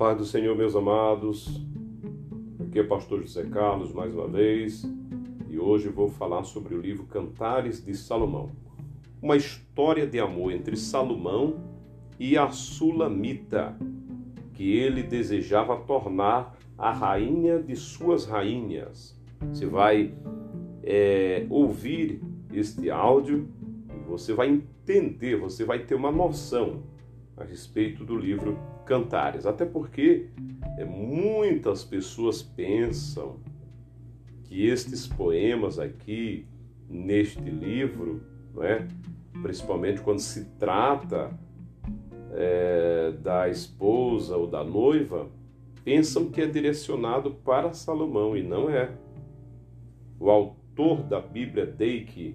paz do Senhor, meus amados. Aqui é o pastor José Carlos mais uma vez e hoje vou falar sobre o livro Cantares de Salomão. Uma história de amor entre Salomão e a Sulamita, que ele desejava tornar a rainha de suas rainhas. Você vai é, ouvir este áudio e você vai entender, você vai ter uma noção a respeito do livro Cantares. Até porque é, muitas pessoas pensam que estes poemas aqui neste livro, não é? principalmente quando se trata é, da esposa ou da noiva, pensam que é direcionado para Salomão e não é. O autor da Bíblia, Deike,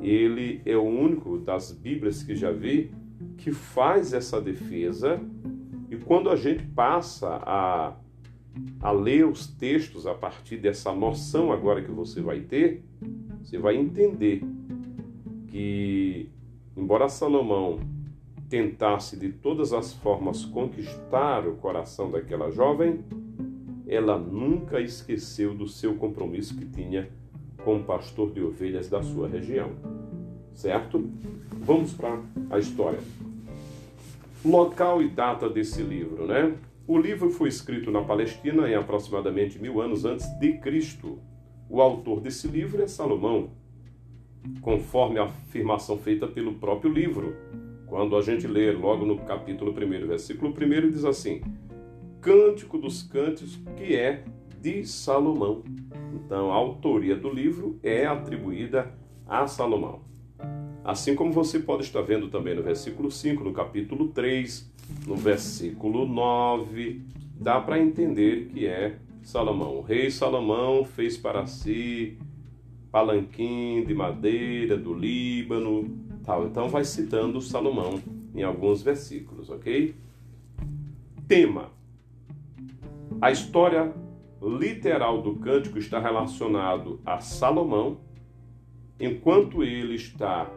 ele é o único das Bíblias que já vi que faz essa defesa e quando a gente passa a, a ler os textos a partir dessa noção agora que você vai ter, você vai entender que, embora Salomão tentasse de todas as formas conquistar o coração daquela jovem, ela nunca esqueceu do seu compromisso que tinha com o pastor de ovelhas da sua região. Certo? Vamos para a história. Local e data desse livro, né? O livro foi escrito na Palestina em aproximadamente mil anos antes de Cristo. O autor desse livro é Salomão, conforme a afirmação feita pelo próprio livro. Quando a gente lê logo no capítulo 1, versículo 1, diz assim: Cântico dos Cânticos, que é de Salomão. Então, a autoria do livro é atribuída a Salomão. Assim como você pode estar vendo também no versículo 5, no capítulo 3, no versículo 9, dá para entender que é Salomão. O rei Salomão fez para si palanquim de madeira do Líbano, tal. Então vai citando Salomão em alguns versículos, ok? Tema: A história literal do cântico está relacionado a Salomão, enquanto ele está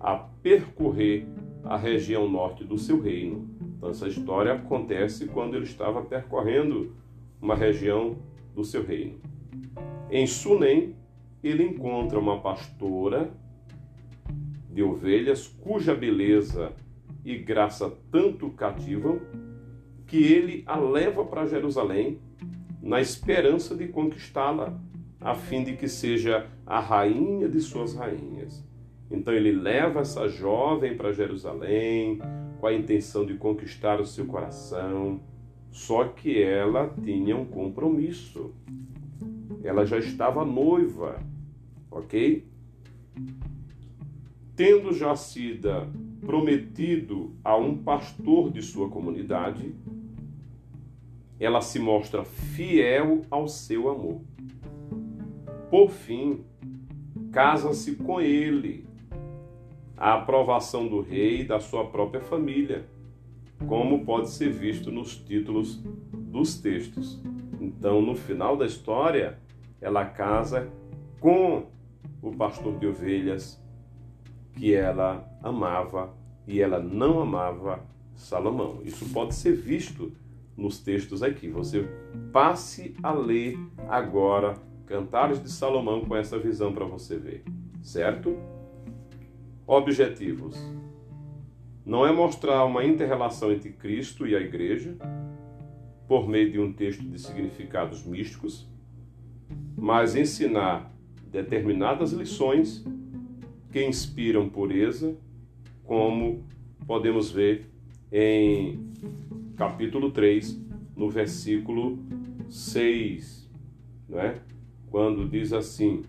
a percorrer a região norte do seu reino. Então, essa história acontece quando ele estava percorrendo uma região do seu reino. Em Sunem, ele encontra uma pastora de ovelhas cuja beleza e graça tanto cativam que ele a leva para Jerusalém na esperança de conquistá-la, a fim de que seja a rainha de suas rainhas. Então ele leva essa jovem para Jerusalém com a intenção de conquistar o seu coração, só que ela tinha um compromisso. Ela já estava noiva, ok? Tendo já sido prometido a um pastor de sua comunidade, ela se mostra fiel ao seu amor. Por fim, casa-se com ele a aprovação do rei e da sua própria família, como pode ser visto nos títulos dos textos. Então, no final da história, ela casa com o pastor de ovelhas que ela amava e ela não amava Salomão. Isso pode ser visto nos textos aqui. Você passe a ler agora Cantares de Salomão com essa visão para você ver, certo? Objetivos: não é mostrar uma interrelação entre Cristo e a Igreja por meio de um texto de significados místicos, mas ensinar determinadas lições que inspiram pureza, como podemos ver em capítulo 3, no versículo 6, não é? quando diz assim: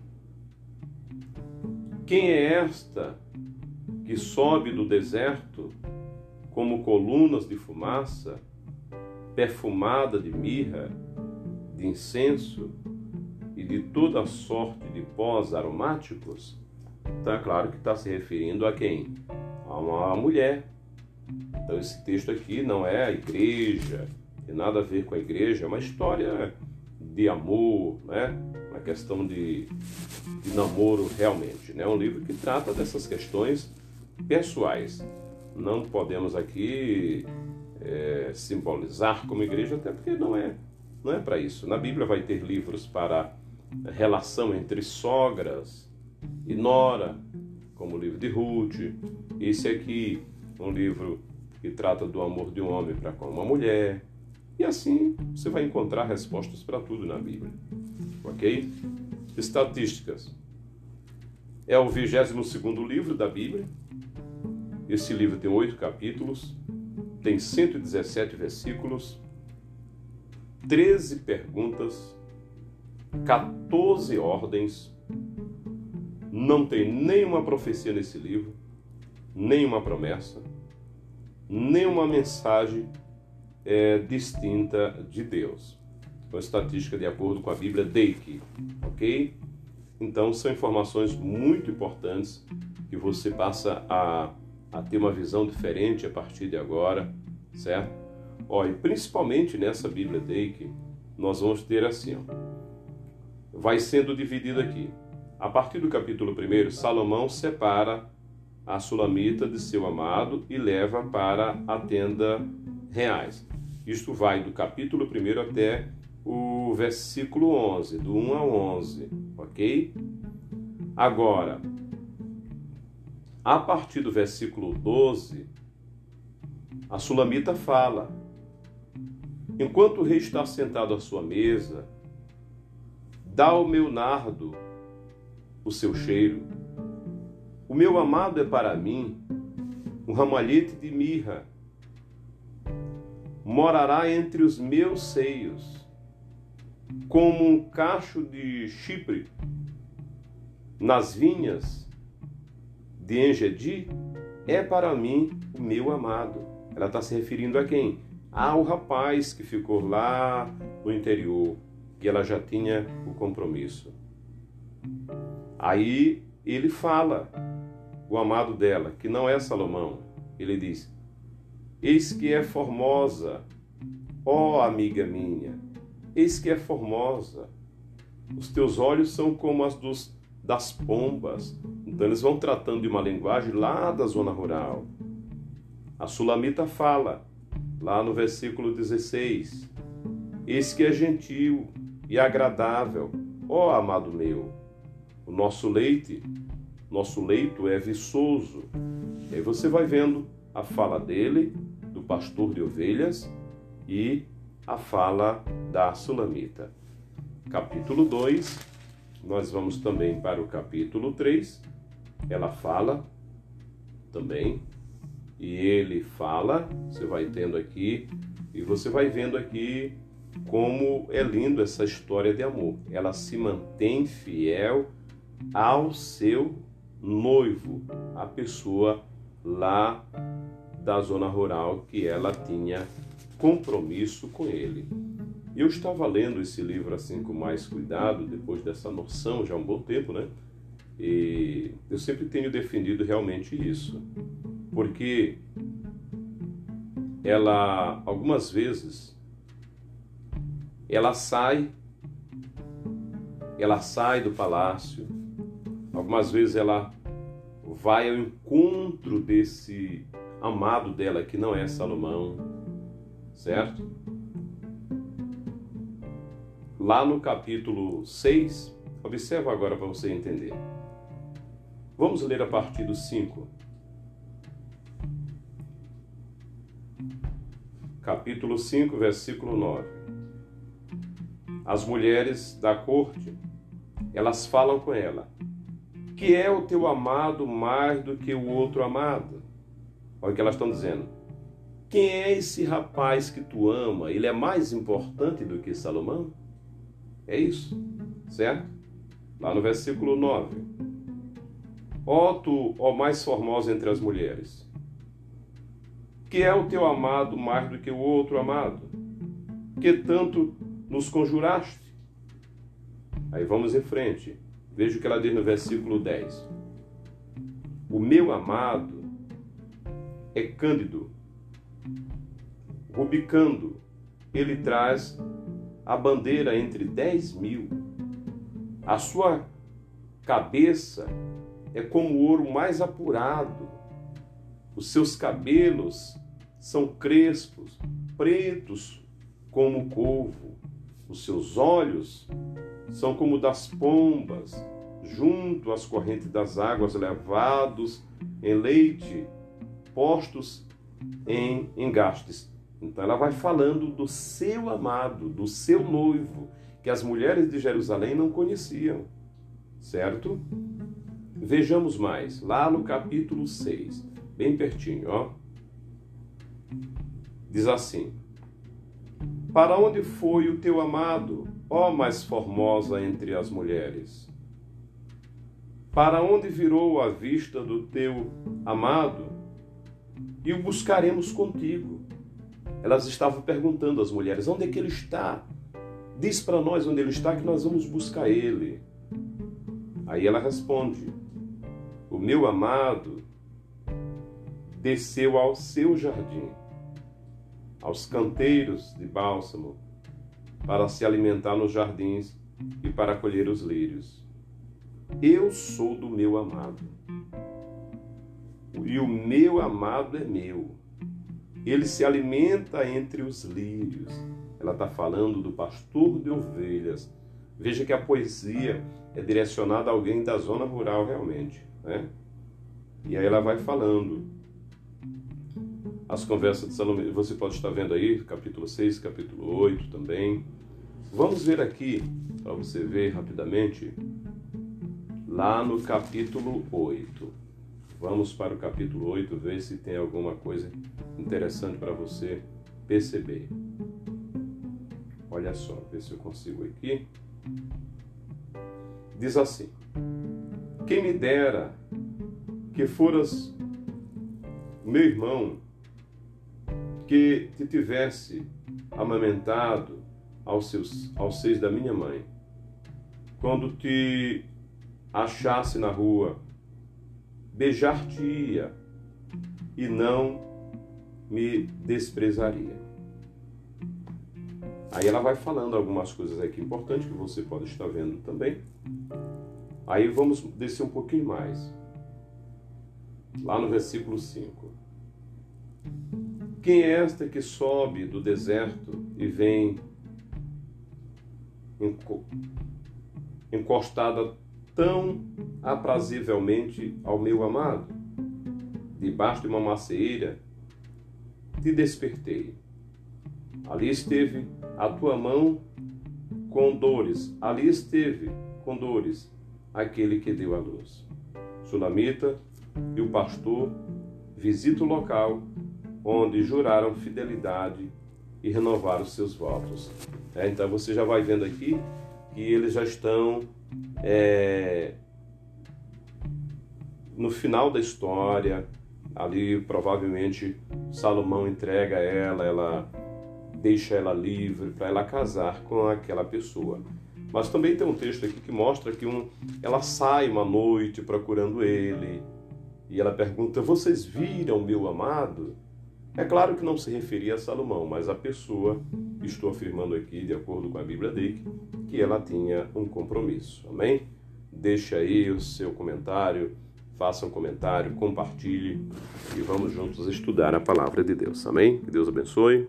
Quem é esta que sobe do deserto como colunas de fumaça, perfumada de mirra, de incenso e de toda sorte de pós aromáticos, então é claro que está se referindo a quem? A uma mulher. Então esse texto aqui não é a igreja, tem nada a ver com a igreja, é uma história de amor, né? uma questão de, de namoro realmente. É né? um livro que trata dessas questões pessoais. Não podemos aqui é, simbolizar como igreja, até porque não é, não é para isso. Na Bíblia vai ter livros para relação entre sogras e nora, como o livro de Ruth. Esse aqui, um livro que trata do amor de um homem para com uma mulher. E assim você vai encontrar respostas para tudo na Bíblia. Ok? Estatísticas. É o 22 livro da Bíblia. Esse livro tem oito capítulos, tem 117 versículos, 13 perguntas, 14 ordens. Não tem nenhuma profecia nesse livro, nenhuma promessa, nenhuma mensagem é, distinta de Deus. Uma estatística de acordo com a Bíblia Deike, ok? Então são informações muito importantes que você passa a, a ter uma visão diferente a partir de agora, certo? Ó, e principalmente nessa Bíblia Deike, nós vamos ter assim, ó, vai sendo dividido aqui. A partir do capítulo 1, Salomão separa a sulamita de seu amado e leva para a tenda reais. Isto vai do capítulo 1 até o versículo 11, do 1 a 11, ok? Agora, a partir do versículo 12, a sulamita fala: Enquanto o rei está sentado à sua mesa, dá ao meu nardo o seu cheiro. O meu amado é para mim um ramalhete de mirra. Morará entre os meus seios como um cacho de Chipre nas vinhas de Engedi, é para mim o meu amado. Ela está se referindo a quem? Ao rapaz que ficou lá no interior, que ela já tinha o compromisso. Aí ele fala, o amado dela, que não é Salomão. Ele diz: Eis que é formosa, ó amiga minha, Eis que é formosa. Os teus olhos são como as dos, das pombas. Então eles vão tratando de uma linguagem lá da zona rural. A Sulamita fala, lá no versículo 16: Eis que é gentil e agradável, ó amado meu. O nosso leite, nosso leito é viçoso. E aí você vai vendo a fala dele, do pastor de ovelhas, e a fala da Sulamita. Capítulo 2, nós vamos também para o capítulo 3. Ela fala também, e ele fala, você vai tendo aqui, e você vai vendo aqui como é lindo essa história de amor. Ela se mantém fiel ao seu noivo, a pessoa lá da zona rural que ela tinha compromisso com ele. Eu estava lendo esse livro assim com mais cuidado, depois dessa noção já há um bom tempo, né? E eu sempre tenho defendido realmente isso, porque ela, algumas vezes, ela sai, ela sai do palácio, algumas vezes ela vai ao encontro desse amado dela que não é Salomão, certo? Lá no capítulo 6, observa agora para você entender. Vamos ler a partir do 5. Capítulo 5, versículo 9. As mulheres da corte, elas falam com ela: Que é o teu amado mais do que o outro amado? Olha o que elas estão dizendo quem é esse rapaz que tu ama? Ele é mais importante do que Salomão? É isso, certo? Lá no versículo 9. Ó tu, ó mais formosa entre as mulheres, que é o teu amado mais do que o outro amado, que tanto nos conjuraste. Aí vamos em frente. Veja o que ela diz no versículo 10. O meu amado é cândido rubicando, ele traz a bandeira entre dez mil. A sua cabeça é como o ouro mais apurado. Os seus cabelos são crespos, pretos como o couvo. Os seus olhos são como das pombas, junto às correntes das águas, levados em leite, postos em engastes. Então ela vai falando do seu amado, do seu noivo, que as mulheres de Jerusalém não conheciam, certo? Vejamos mais, lá no capítulo 6, bem pertinho, ó. Diz assim: Para onde foi o teu amado, ó mais formosa entre as mulheres? Para onde virou a vista do teu amado? E o buscaremos contigo. Elas estavam perguntando às mulheres: onde é que ele está? Diz para nós onde ele está que nós vamos buscar ele. Aí ela responde: O meu amado desceu ao seu jardim, aos canteiros de bálsamo, para se alimentar nos jardins e para colher os lírios. Eu sou do meu amado, e o meu amado é meu ele se alimenta entre os lírios. Ela está falando do pastor de ovelhas. Veja que a poesia é direcionada a alguém da zona rural realmente. Né? E aí ela vai falando. As conversas de Salomão, você pode estar vendo aí, capítulo 6, capítulo 8 também. Vamos ver aqui, para você ver rapidamente, lá no capítulo 8. Vamos para o capítulo 8, ver se tem alguma coisa interessante para você perceber. Olha só, ver se eu consigo aqui. Diz assim: Quem me dera que foras meu irmão que te tivesse amamentado aos, seus, aos seis da minha mãe, quando te achasse na rua beijar-te-ia e não me desprezaria. Aí ela vai falando algumas coisas aqui importantes que você pode estar vendo também. Aí vamos descer um pouquinho mais. Lá no versículo 5. Quem é esta que sobe do deserto e vem encostada tão aprazivelmente ao meu amado. Debaixo de uma macieira te despertei. Ali esteve a tua mão com dores, ali esteve com dores aquele que deu a luz. Sulamita e o pastor visita o local onde juraram fidelidade e renovaram seus votos. É, então você já vai vendo aqui que eles já estão é, no final da história, ali provavelmente Salomão entrega ela, ela deixa ela livre para ela casar com aquela pessoa. Mas também tem um texto aqui que mostra que um, ela sai uma noite procurando ele e ela pergunta: Vocês viram meu amado? É claro que não se referia a Salomão, mas a pessoa, estou afirmando aqui, de acordo com a Bíblia dele, que ela tinha um compromisso. Amém? Deixa aí o seu comentário, faça um comentário, compartilhe e vamos juntos estudar a palavra de Deus. Amém? Que Deus abençoe.